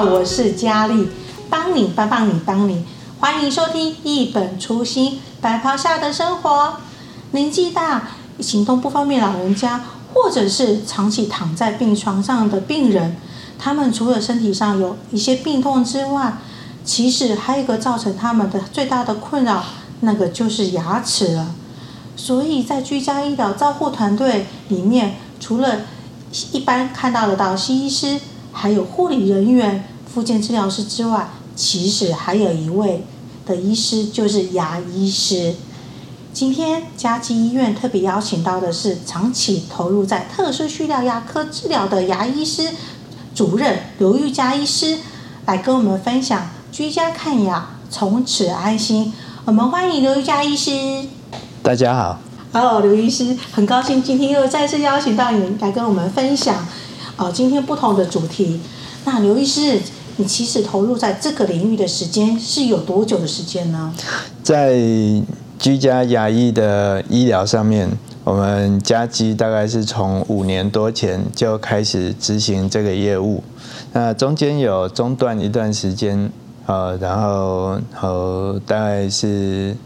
我是佳丽，帮你，帮帮你，帮你，欢迎收听《一本初心白袍下的生活》。年纪大、行动不方便老人家，或者是长期躺在病床上的病人，他们除了身体上有一些病痛之外，其实还有一个造成他们的最大的困扰，那个就是牙齿了。所以在居家医疗照护团队里面，除了一般看到的到西医师，还有护理人员、复健治疗师之外，其实还有一位的医师，就是牙医师。今天嘉基医院特别邀请到的是长期投入在特殊需要牙科治疗的牙医师主任刘玉嘉医师，来跟我们分享居家看牙，从此安心。我们欢迎刘玉嘉医师。大家好。哦，刘医师，很高兴今天又再次邀请到你来跟我们分享。哦，今天不同的主题。那刘医师，你其实投入在这个领域的时间是有多久的时间呢？在居家牙医的医疗上面，我们家基大概是从五年多前就开始执行这个业务。那中间有中断一段时间，呃，然后呃，大概是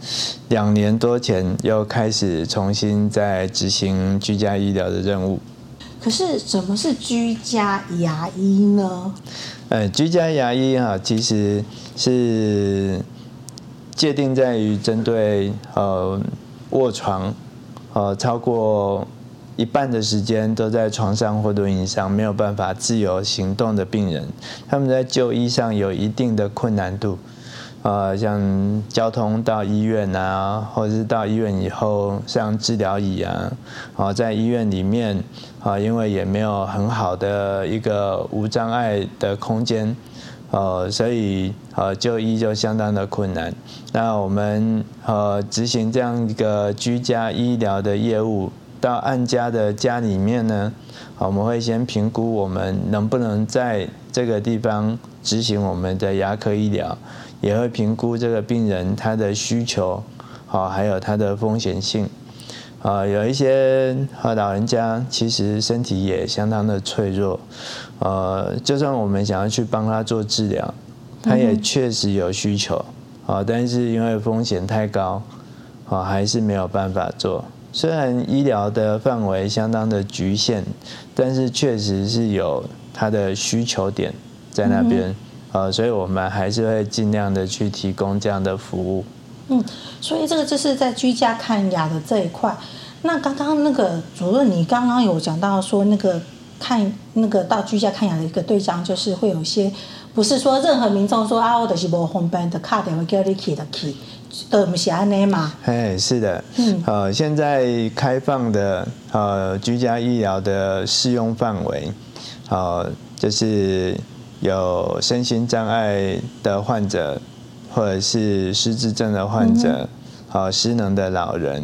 两年多前又开始重新再执行居家医疗的任务。可是什么是居家牙医呢？呃，居家牙医哈，其实是界定在于针对呃卧床，呃超过一半的时间都在床上或轮椅上没有办法自由行动的病人，他们在就医上有一定的困难度。呃，像交通到医院啊，或者是到医院以后像治疗椅啊，啊，在医院里面啊，因为也没有很好的一个无障碍的空间，呃，所以呃就医就相当的困难。那我们呃执行这样一个居家医疗的业务，到案家的家里面呢，我们会先评估我们能不能在这个地方执行我们的牙科医疗。也会评估这个病人他的需求，好，还有他的风险性，啊，有一些和老人家其实身体也相当的脆弱，呃，就算我们想要去帮他做治疗，他也确实有需求，啊，但是因为风险太高，啊，还是没有办法做。虽然医疗的范围相当的局限，但是确实是有他的需求点在那边。呃，所以我们还是会尽量的去提供这样的服务。嗯，所以这个就是在居家看牙的这一块。那刚刚那个主任，你刚刚有讲到说，那个看那个到居家看牙的一个对象，就是会有一些，不是说任何民众说啊，我的是无红斑的卡点会叫你去的去，都不是安尼嘛？哎，是的。嗯。呃，现在开放的呃居家医疗的适用范围，呃，就是。有身心障碍的患者，或者是失智症的患者，好、嗯、失能的老人，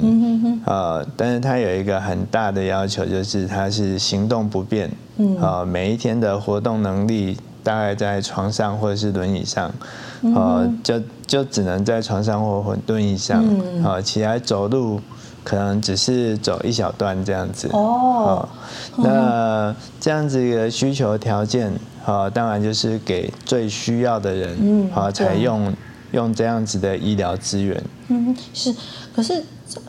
呃，但是他有一个很大的要求，就是他是行动不便，啊，每一天的活动能力大概在床上或者是轮椅上，呃，就就只能在床上或轮椅上，啊，起来走路可能只是走一小段这样子，哦，那这样子一个需求条件。啊，当然就是给最需要的人，啊，采用用这样子的医疗资源。嗯，是。可是，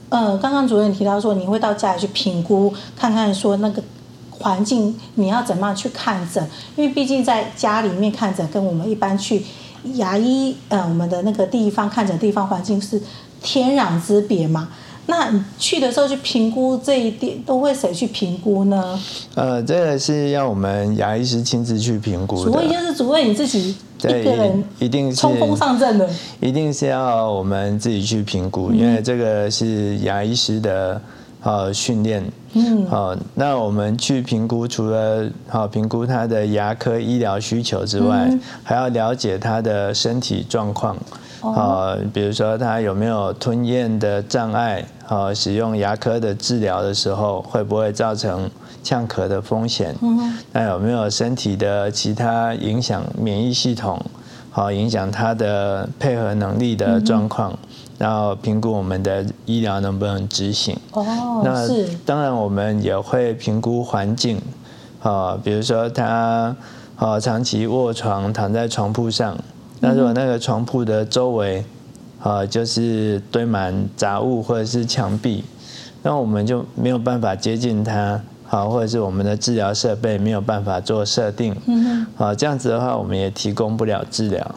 呃，刚刚主任提到说，你会到家里去评估，看看说那个环境你要怎么样去看诊，因为毕竟在家里面看诊，跟我们一般去牙医，呃，我们的那个地方看诊地方环境是天壤之别嘛。那你去的时候去评估这一点，都会谁去评估呢？呃，这个是要我们牙医师亲自去评估的。所以就是主任你自己一个人，一定是冲锋上阵的。一定是要我们自己去评估，因为这个是牙医师的呃训练。嗯。好，那我们去评估，除了好评估他的牙科医疗需求之外，嗯、还要了解他的身体状况。啊，比如说他有没有吞咽的障碍？啊，使用牙科的治疗的时候会不会造成呛咳的风险？那有没有身体的其他影响免疫系统？好，影响他的配合能力的状况，然后评估我们的医疗能不能执行？哦，那当然我们也会评估环境。啊，比如说他。呃长期卧床躺在床铺上，那如果那个床铺的周围呃就是堆满杂物或者是墙壁，那我们就没有办法接近它。好，或者是我们的治疗设备没有办法做设定，嗯哼，好，这样子的话，我们也提供不了治疗，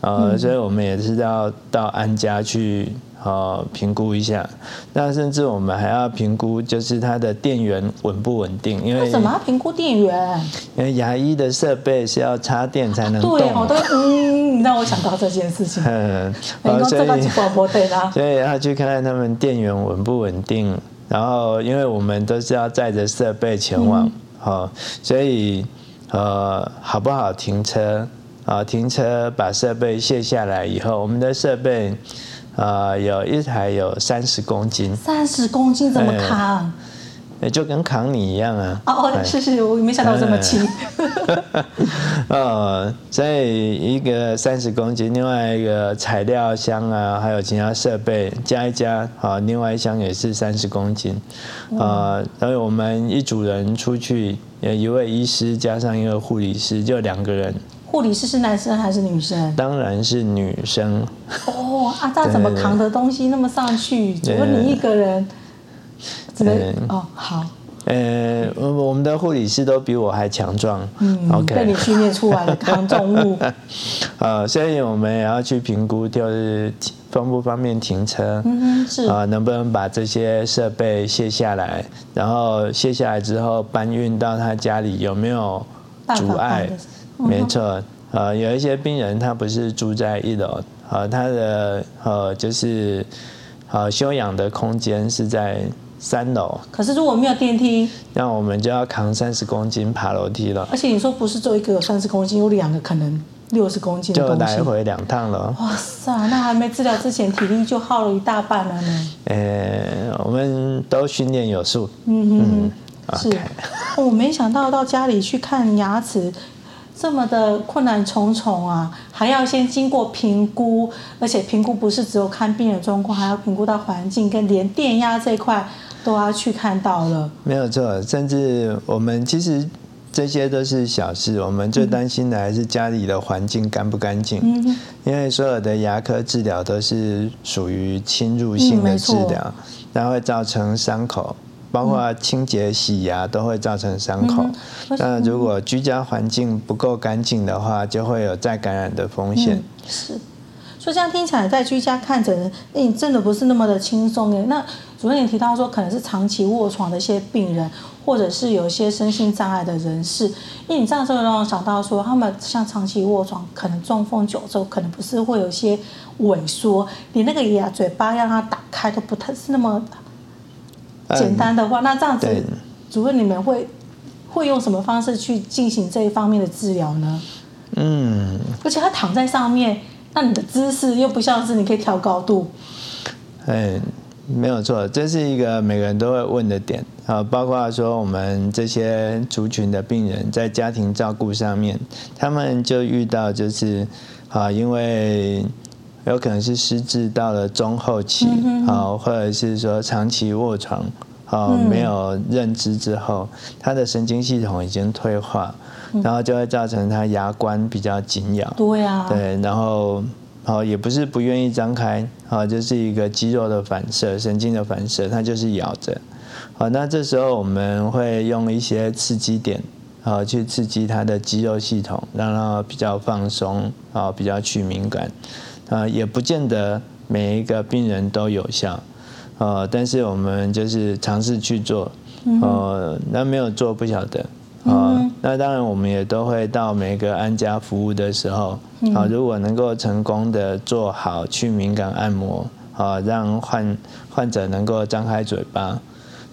呃，所以我们也是要到安家去，呃，评估一下。那甚至我们还要评估，就是它的电源稳不稳定，因为为什么要评估电源？因为牙医的设备是要插电才能动。对，我都，嗯，让我想到这件事情。嗯，好，所以 所以要去看看他们电源稳不稳定。然后，因为我们都是要载着设备前往，好、嗯，所以呃，好不好停车啊？停车把设备卸下来以后，我们的设备啊、呃，有一台有三十公斤，三十公斤怎么扛？嗯也就跟扛你一样啊！哦，是是，我没想到这么轻。呃，所以一个三十公斤，另外一个材料箱啊，还有其他设备加一加，啊，另外一箱也是三十公斤。呃，所以我们一组人出去，有一位医师加上一个护理师，就两个人。护理师是男生还是女生？当然是女生。哦，啊，他怎么扛的东西那么上去？只有你一个人。嗯哦好，呃，我我们的护理师都比我还强壮，嗯，OK，被你训练出来的扛重物，呃，所以我们也要去评估，就是方不方便停车，嗯是啊，能不能把这些设备卸下来，然后卸下来之后搬运到他家里有没有阻碍？没错，呃，有一些病人他不是住在一楼，呃，他的呃就是呃休养的空间是在。三楼，可是如果没有电梯，那我们就要扛三十公斤爬楼梯了。而且你说不是做一个有三十公斤，有两个可能六十公斤，就来回两趟了。哇塞，那还没治疗之前，体力就耗了一大半了呢。呃、欸，我们都训练有素。嗯嗯嗯，是。我没想到到家里去看牙齿。这么的困难重重啊，还要先经过评估，而且评估不是只有看病人状况，还要评估到环境跟连电压这一块都要去看到了。没有错，甚至我们其实这些都是小事，我们最担心的还是家里的环境干不干净。嗯，因为所有的牙科治疗都是属于侵入性的治疗，它会造成伤口。包括清洁、洗牙都会造成伤口。那如果居家环境不够干净的话，就会有再感染的风险。是，所以这样听起来，在居家看诊，你，真的不是那么的轻松耶。那主任也提到说，可能是长期卧床的一些病人，或者是有一些身心障碍的人士。因为你这样说让我想到说，他们像长期卧床，可能中风久之后，可能不是会有一些萎缩，你那个牙嘴巴让它打开都不太是那么。简单的话，那这样子，主任你们会会用什么方式去进行这一方面的治疗呢？嗯，而且他躺在上面，那你的姿势又不像是你可以调高度。哎，没有错，这是一个每个人都会问的点啊，包括说我们这些族群的病人在家庭照顾上面，他们就遇到就是啊，因为。有可能是失智到了中后期，好，或者是说长期卧床，好，没有认知之后，他的神经系统已经退化，然后就会造成他牙关比较紧咬，对啊，对，然后好也不是不愿意张开，好，就是一个肌肉的反射，神经的反射，它就是咬着，好，那这时候我们会用一些刺激点，好，去刺激他的肌肉系统，让他比较放松，好，比较去敏感。啊，也不见得每一个病人都有效，呃，但是我们就是尝试去做，呃，那没有做不晓得，啊，那当然我们也都会到每个安家服务的时候，啊，如果能够成功的做好去敏感按摩，啊，让患患者能够张开嘴巴，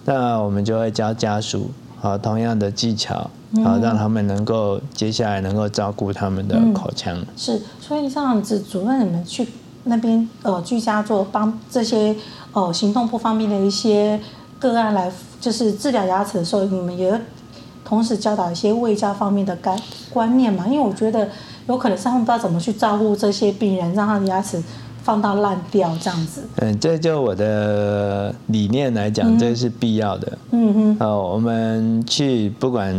那我们就会教家属，啊，同样的技巧。好，让他们能够接下来能够照顾他们的口腔。嗯、是，所以这样子，主任你们去那边呃居家做帮这些呃行动不方便的一些个案来就是治疗牙齿的时候，你们也同时教导一些卫教方面的概观念嘛？因为我觉得有可能是他们不知道怎么去照顾这些病人，让他的牙齿。放到烂掉这样子，嗯，这就我的理念来讲，这是必要的。嗯哼，哦，我们去不管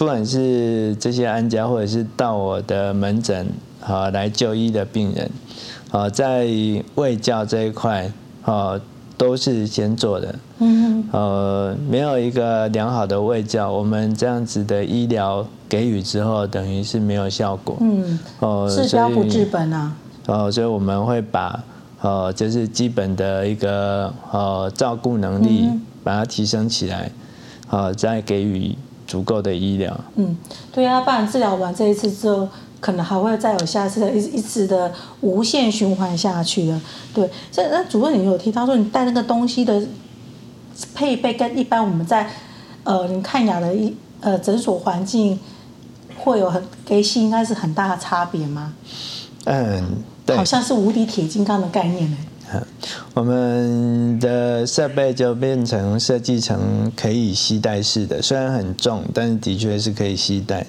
不管是这些安家，或者是到我的门诊啊来就医的病人，啊，在卫教这一块啊都是先做的。嗯呃，没有一个良好的卫教，我们这样子的医疗给予之后，等于是没有效果。嗯。哦，治标不治本啊。哦，所以我们会把呃，就是基本的一个呃照顾能力，把它提升起来，呃，再给予足够的医疗。嗯，对啊，不然治疗完这一次之后，可能还会再有下次的一一次的无限循环下去的。对，所以那主任你有提到说，你带那个东西的配备跟一般我们在呃你看牙的一呃诊所环境会有很给戏，应该是很大的差别吗？嗯。对好像是无敌铁金刚的概念呢。我们的设备就变成设计成可以携带式的，虽然很重，但是的确是可以携带。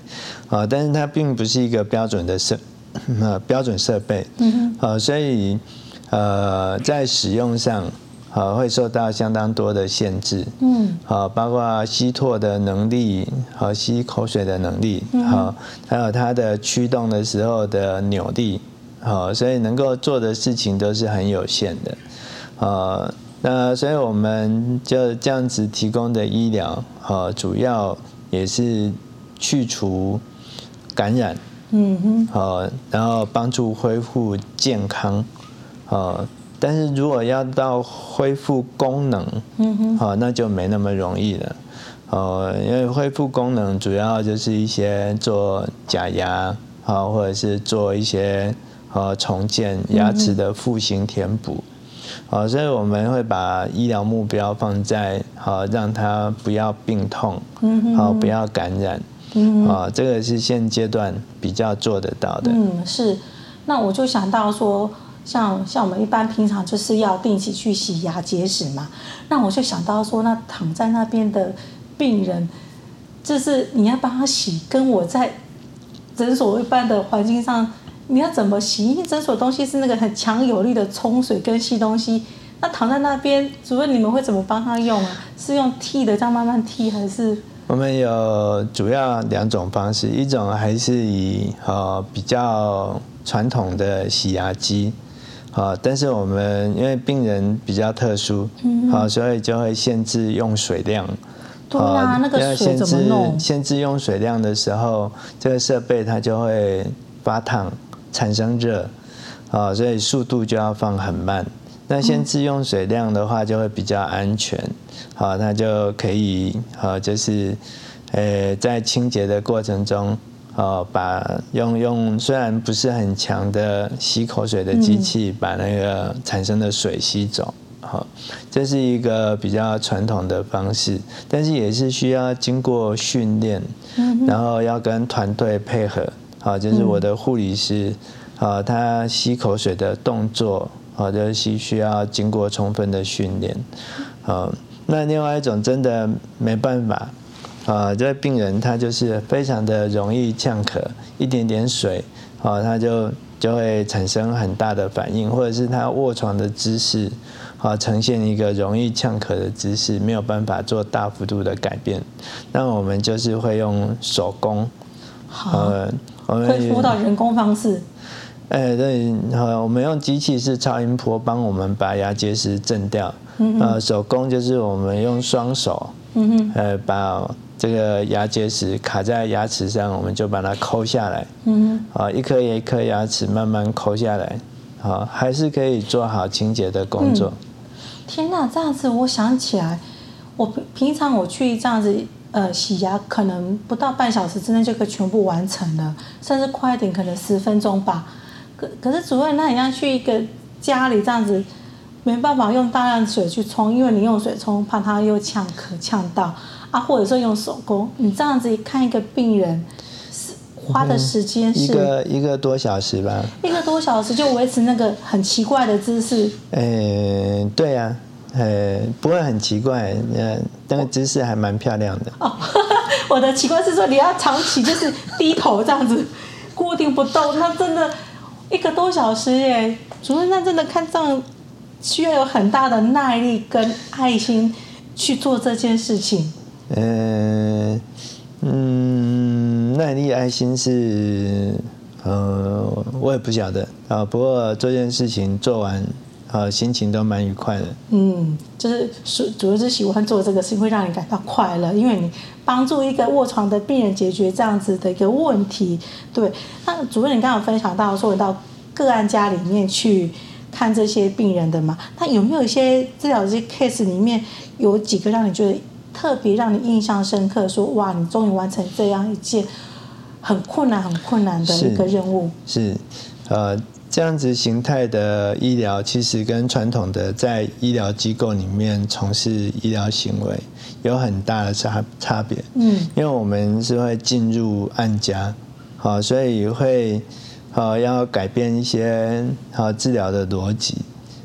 啊，但是它并不是一个标准的设呃标准设备。嗯哼。所以呃在使用上呃会受到相当多的限制。嗯。好，包括吸唾的能力和吸口水的能力，好，还有它的驱动的时候的扭力。好，所以能够做的事情都是很有限的，呃，那所以我们就这样子提供的医疗，呃，主要也是去除感染，嗯哼，好，然后帮助恢复健康，呃，但是如果要到恢复功能，嗯哼，好，那就没那么容易了，呃，因为恢复功能主要就是一些做假牙，好，或者是做一些。和重建牙齿的复形填补，好，所以我们会把医疗目标放在好，让他不要病痛，好，不要感染，嗯啊，这个是现阶段比较做得到的。嗯，是。那我就想到说，像像我们一般平常就是要定期去洗牙结石嘛，那我就想到说，那躺在那边的病人，就是你要帮他洗，跟我在诊所一般的环境上。你要怎么洗？因为诊所东西是那个很强有力的冲水跟吸东西。那躺在那边，主任你们会怎么帮他用啊？是用剃的这样慢慢剃，还是？我们有主要两种方式，一种还是以呃比较传统的洗牙机，啊，但是我们因为病人比较特殊，好，所以就会限制用水量。对啊，那个水怎么弄？限制用水量的时候，这个设备它就会发烫。产生热，啊，所以速度就要放很慢。那先自用水量的话，就会比较安全，好，那就可以，呃，就是，呃，在清洁的过程中，呃，把用用虽然不是很强的吸口水的机器，把那个产生的水吸走，好，这是一个比较传统的方式，但是也是需要经过训练，然后要跟团队配合。好，就是我的护理师，啊，他吸口水的动作，好，就是需需要经过充分的训练，啊，那另外一种真的没办法，啊，这个病人他就是非常的容易呛咳，一点点水，啊，他就就会产生很大的反应，或者是他卧床的姿势，啊，呈现一个容易呛咳的姿势，没有办法做大幅度的改变，那我们就是会用手工，好。会辅导人工方式，哎，对，我们用机器是超音波帮我们把牙结石震掉。嗯哼，呃，手工就是我们用双手，嗯哼，呃，把这个牙结石卡在牙齿上，我们就把它抠下来。嗯哼，啊，一颗一颗牙齿慢慢抠下来，好，还是可以做好清洁的工作。嗯、天哪，这样子我想起来，我平平常我去这样子。呃，洗牙可能不到半小时之内就可以全部完成了，甚至快一点可能十分钟吧。可可是主任，那你要去一个家里这样子，没办法用大量水去冲，因为你用水冲怕他又呛咳呛到啊，或者说用手工，你这样子看一个病人是花的时间是、嗯、一个一个多小时吧？一个多小时就维持那个很奇怪的姿势。嗯、欸，对呀、啊。呃，不会很奇怪，呃，那个姿势还蛮漂亮的。哦，我的奇怪是说你要长期就是低头这样子固定不动，那真的一个多小时耶。主任，那真的看这样需要有很大的耐力跟爱心去做这件事情。嗯、呃，嗯，耐力爱心是，呃，我也不晓得啊。不过这件事情做完，呃，心情都蛮愉快的。嗯，就是主主要是喜欢做这个事情，会让你感到快乐，因为你帮助一个卧床的病人解决这样子的一个问题。对，那主任，你刚刚有分享到说你到个案家里面去看这些病人的嘛？那有没有一些治疗这些 case 里面有几个让你觉得特别让你印象深刻？说哇，你终于完成这样一件很困难、很困难的一个任务。是，是呃。这样子形态的医疗，其实跟传统的在医疗机构里面从事医疗行为有很大的差差别。嗯，因为我们是会进入案家，好，所以会好要改变一些好治疗的逻辑，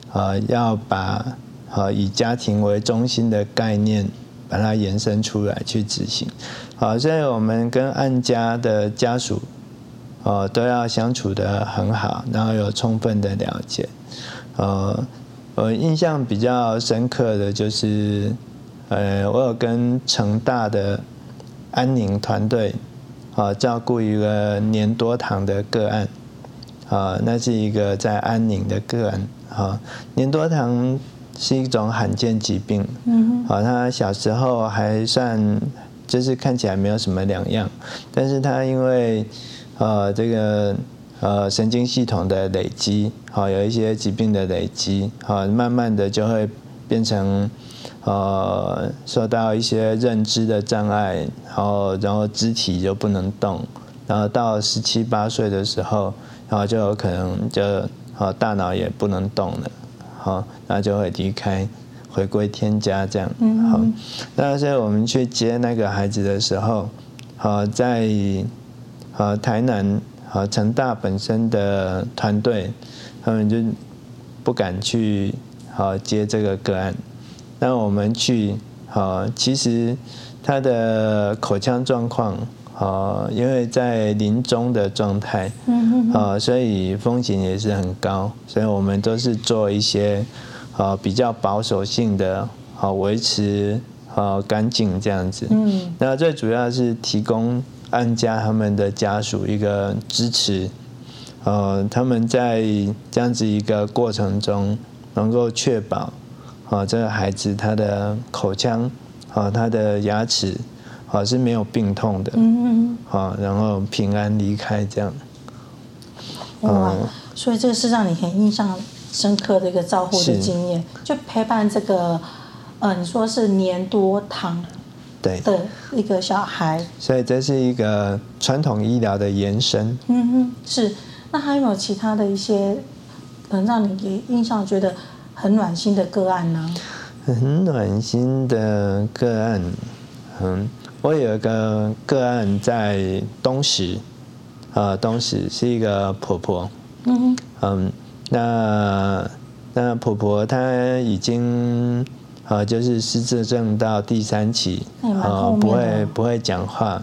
好要把好以家庭为中心的概念把它延伸出来去执行。好，所以我们跟案家的家属。哦，都要相处的很好，然后有充分的了解。呃，我印象比较深刻的就是，呃，我有跟成大的安宁团队，啊，照顾一个年多堂的个案，啊，那是一个在安宁的个案，啊，黏多糖是一种罕见疾病，嗯，好，他小时候还算就是看起来没有什么两样，但是他因为呃，这个呃神经系统的累积，好有一些疾病的累积，好慢慢的就会变成呃受到一些认知的障碍，然后然后肢体就不能动，然后到十七八岁的时候，然后就有可能就好大脑也不能动了，好那就会离开，回归天家这样，好，那所以我们去接那个孩子的时候，好在。呃，台南和成大本身的团队，他们就不敢去好接这个个案。那我们去，好，其实他的口腔状况，好，因为在临终的状态，嗯嗯，所以风险也是很高。所以我们都是做一些，好比较保守性的，好维持好干净这样子。嗯，那最主要是提供。案家他们的家属一个支持，呃，他们在这样子一个过程中，能够确保，啊，这个孩子他的口腔，啊，他的牙齿，啊是没有病痛的，嗯嗯，好，然后平安离开这样。哇，所以这个是让你很印象深刻的一个照护的经验，就陪伴这个，呃，你说是年多糖。对的一个小孩，所以这是一个传统医疗的延伸。嗯哼，是。那还有没有其他的一些，能让你印象觉得很暖心的个案呢？很暖心的个案，嗯，我有一个个案在东石，呃，东石是一个婆婆。嗯哼，嗯，那那婆婆她已经。呃，就是失智症到第三期，呃，不会不会讲话，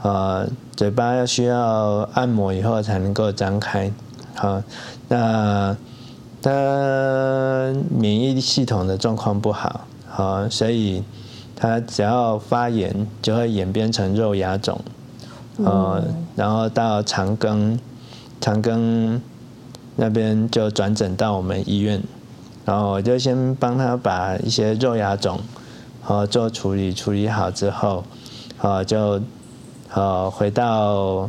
呃，嘴巴要需要按摩以后才能够张开，好，那他免疫系统的状况不好，好，所以他只要发炎就会演变成肉芽肿，呃，然后到长庚，长庚那边就转诊到我们医院。然后我就先帮他把一些肉芽肿，好做处理，处理好之后，好就，好回到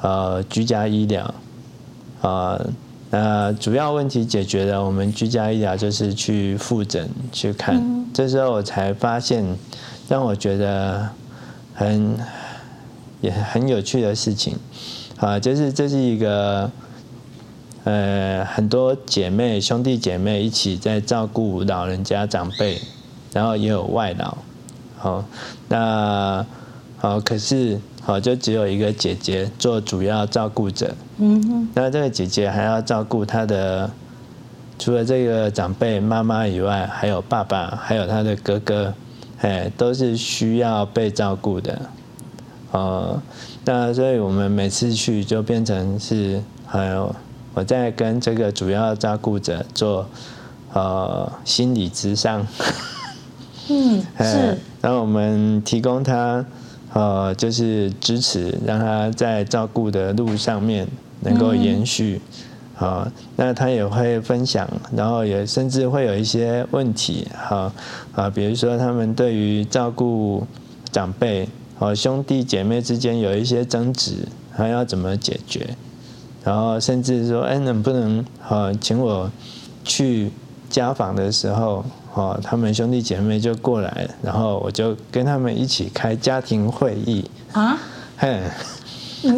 呃居家医疗，啊，那主要问题解决了，我们居家医疗就是去复诊去看，嗯、这时候我才发现让我觉得很也很有趣的事情，啊，就是这是一个。呃，很多姐妹、兄弟姐妹一起在照顾老人家长辈，然后也有外劳，好，那好，可是好就只有一个姐姐做主要照顾者，嗯哼，那这个姐姐还要照顾她的，除了这个长辈妈妈以外，还有爸爸，还有他的哥哥，哎，都是需要被照顾的，哦，那所以我们每次去就变成是还有。我在跟这个主要照顾者做呃心理咨商，嗯，是。然后我们提供他呃，就是支持，让他在照顾的路上面能够延续。好、嗯，那他也会分享，然后也甚至会有一些问题，好啊，比如说他们对于照顾长辈，和兄弟姐妹之间有一些争执，还要怎么解决？然后甚至说，哎，能不能好请我去家访的时候，哦，他们兄弟姐妹就过来，然后我就跟他们一起开家庭会议啊，嘿。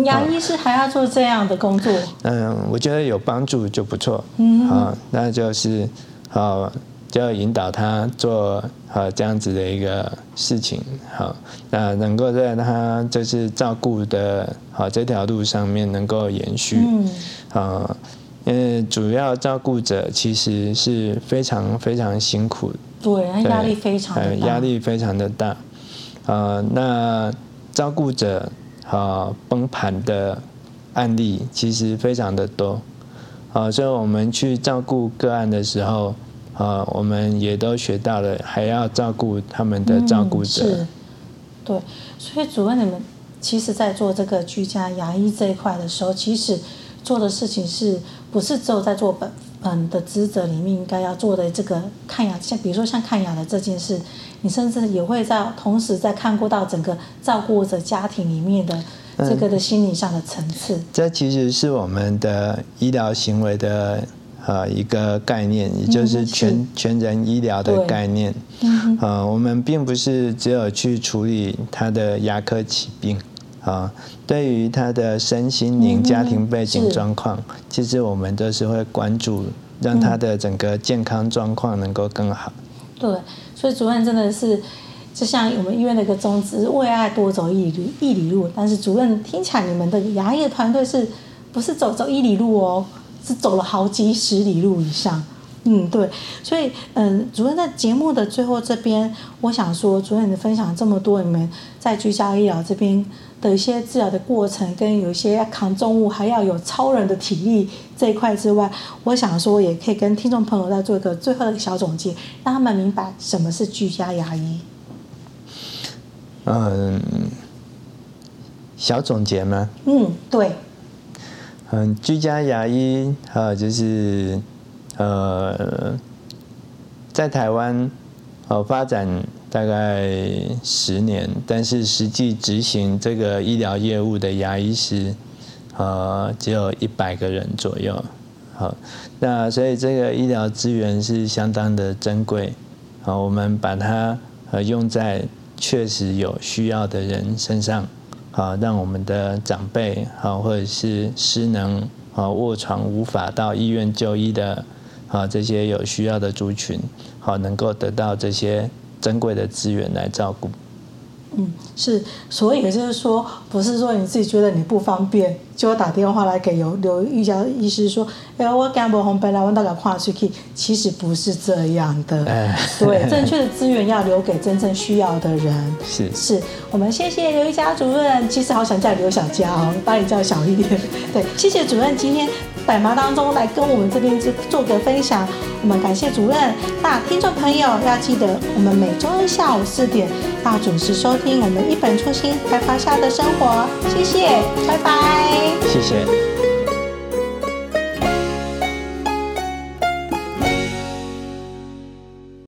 杨医师还要做这样的工作？嗯，我觉得有帮助就不错。嗯，啊，那就是好，就要引导他做好这样子的一个事情。好，那能够在他就是照顾的好这条路上面能够延续。嗯，啊，因为主要照顾者其实是非常非常辛苦。对，压力非常。压力非常的大。啊，那照顾者。啊，崩盘的案例其实非常的多，啊，所以我们去照顾个案的时候，啊，我们也都学到了，还要照顾他们的照顾者。嗯，是，对，所以主任你们其实在做这个居家牙医这一块的时候，其实做的事情是不是只有在做本本的职责里面应该要做的这个看牙，像比如说像看牙的这件事。你甚至也会在同时在看顾到整个照顾者家庭里面的这个的心理上的层次。嗯，这其实是我们的医疗行为的呃一个概念，也就是全、全人医疗的概念。嗯，呃，我们并不是只有去处理他的牙科疾病啊，对于他的身心灵、家庭背景状况，其实我们都是会关注，让他的整个健康状况能够更好。对。所以主任真的是，就像我们医院的一个宗旨，为爱多走一里一里路。但是主任听起来，你们的牙医的团队是不是走走一里路哦？是走了好几十里路以上。嗯，对。所以，嗯，主任在节目的最后这边，我想说，主任你分享这么多，你们在居家医疗这边。的一些治疗的过程，跟有一些要扛重物，还要有超人的体力这一块之外，我想说也可以跟听众朋友再做一个最后的小总结，让他们明白什么是居家牙医。嗯，小总结吗？嗯，对。嗯，居家牙医呃，就是呃，在台湾呃发展。大概十年，但是实际执行这个医疗业务的牙医师，呃，只有一百个人左右。好，那所以这个医疗资源是相当的珍贵。好，我们把它呃用在确实有需要的人身上，啊，让我们的长辈啊，或者是失能啊卧床无法到医院就医的啊这些有需要的族群，好，能够得到这些。珍贵的资源来照顾，嗯，是，所以也就是说，不是说你自己觉得你不方便，就打电话来给刘刘玉娇医师说，哎，我干不红本来我大概跨出去，其实不是这样的，哎、对，正确的资源要留给真正需要的人，是，是我们谢谢刘玉娇主任，其实好想叫刘小佳哦，把你叫小一点，对，谢谢主任今天。百忙当中来跟我们这边做做个分享，我们感谢主任。那听众朋友要记得，我们每周日下午四点要准时收听我们一本初心开发下的生活。谢谢，拜拜。谢谢。